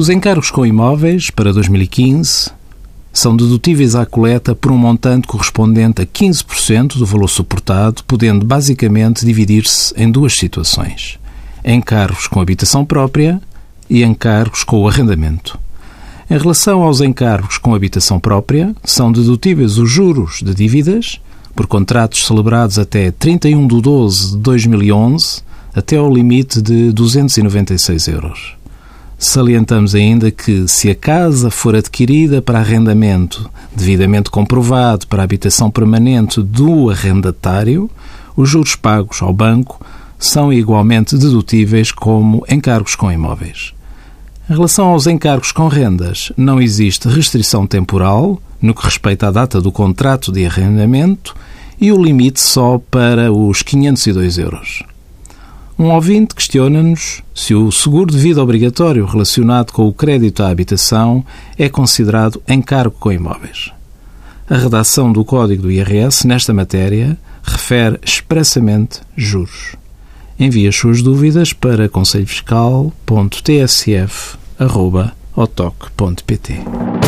Os encargos com imóveis para 2015 são dedutíveis à coleta por um montante correspondente a 15% do valor suportado, podendo basicamente dividir-se em duas situações: encargos com habitação própria e encargos com o arrendamento. Em relação aos encargos com habitação própria, são dedutíveis os juros de dívidas por contratos celebrados até 31 de 12 de 2011 até ao limite de 296 euros. Salientamos ainda que, se a casa for adquirida para arrendamento devidamente comprovado para habitação permanente do arrendatário, os juros pagos ao banco são igualmente dedutíveis como encargos com imóveis. Em relação aos encargos com rendas, não existe restrição temporal no que respeita à data do contrato de arrendamento e o limite só para os 502 euros. Um ouvinte questiona-nos se o seguro de vida obrigatório relacionado com o crédito à habitação é considerado encargo com imóveis. A redação do Código do IRS nesta matéria refere expressamente juros. Envie as suas dúvidas para conselhofiscal.tsf.otoc.pt.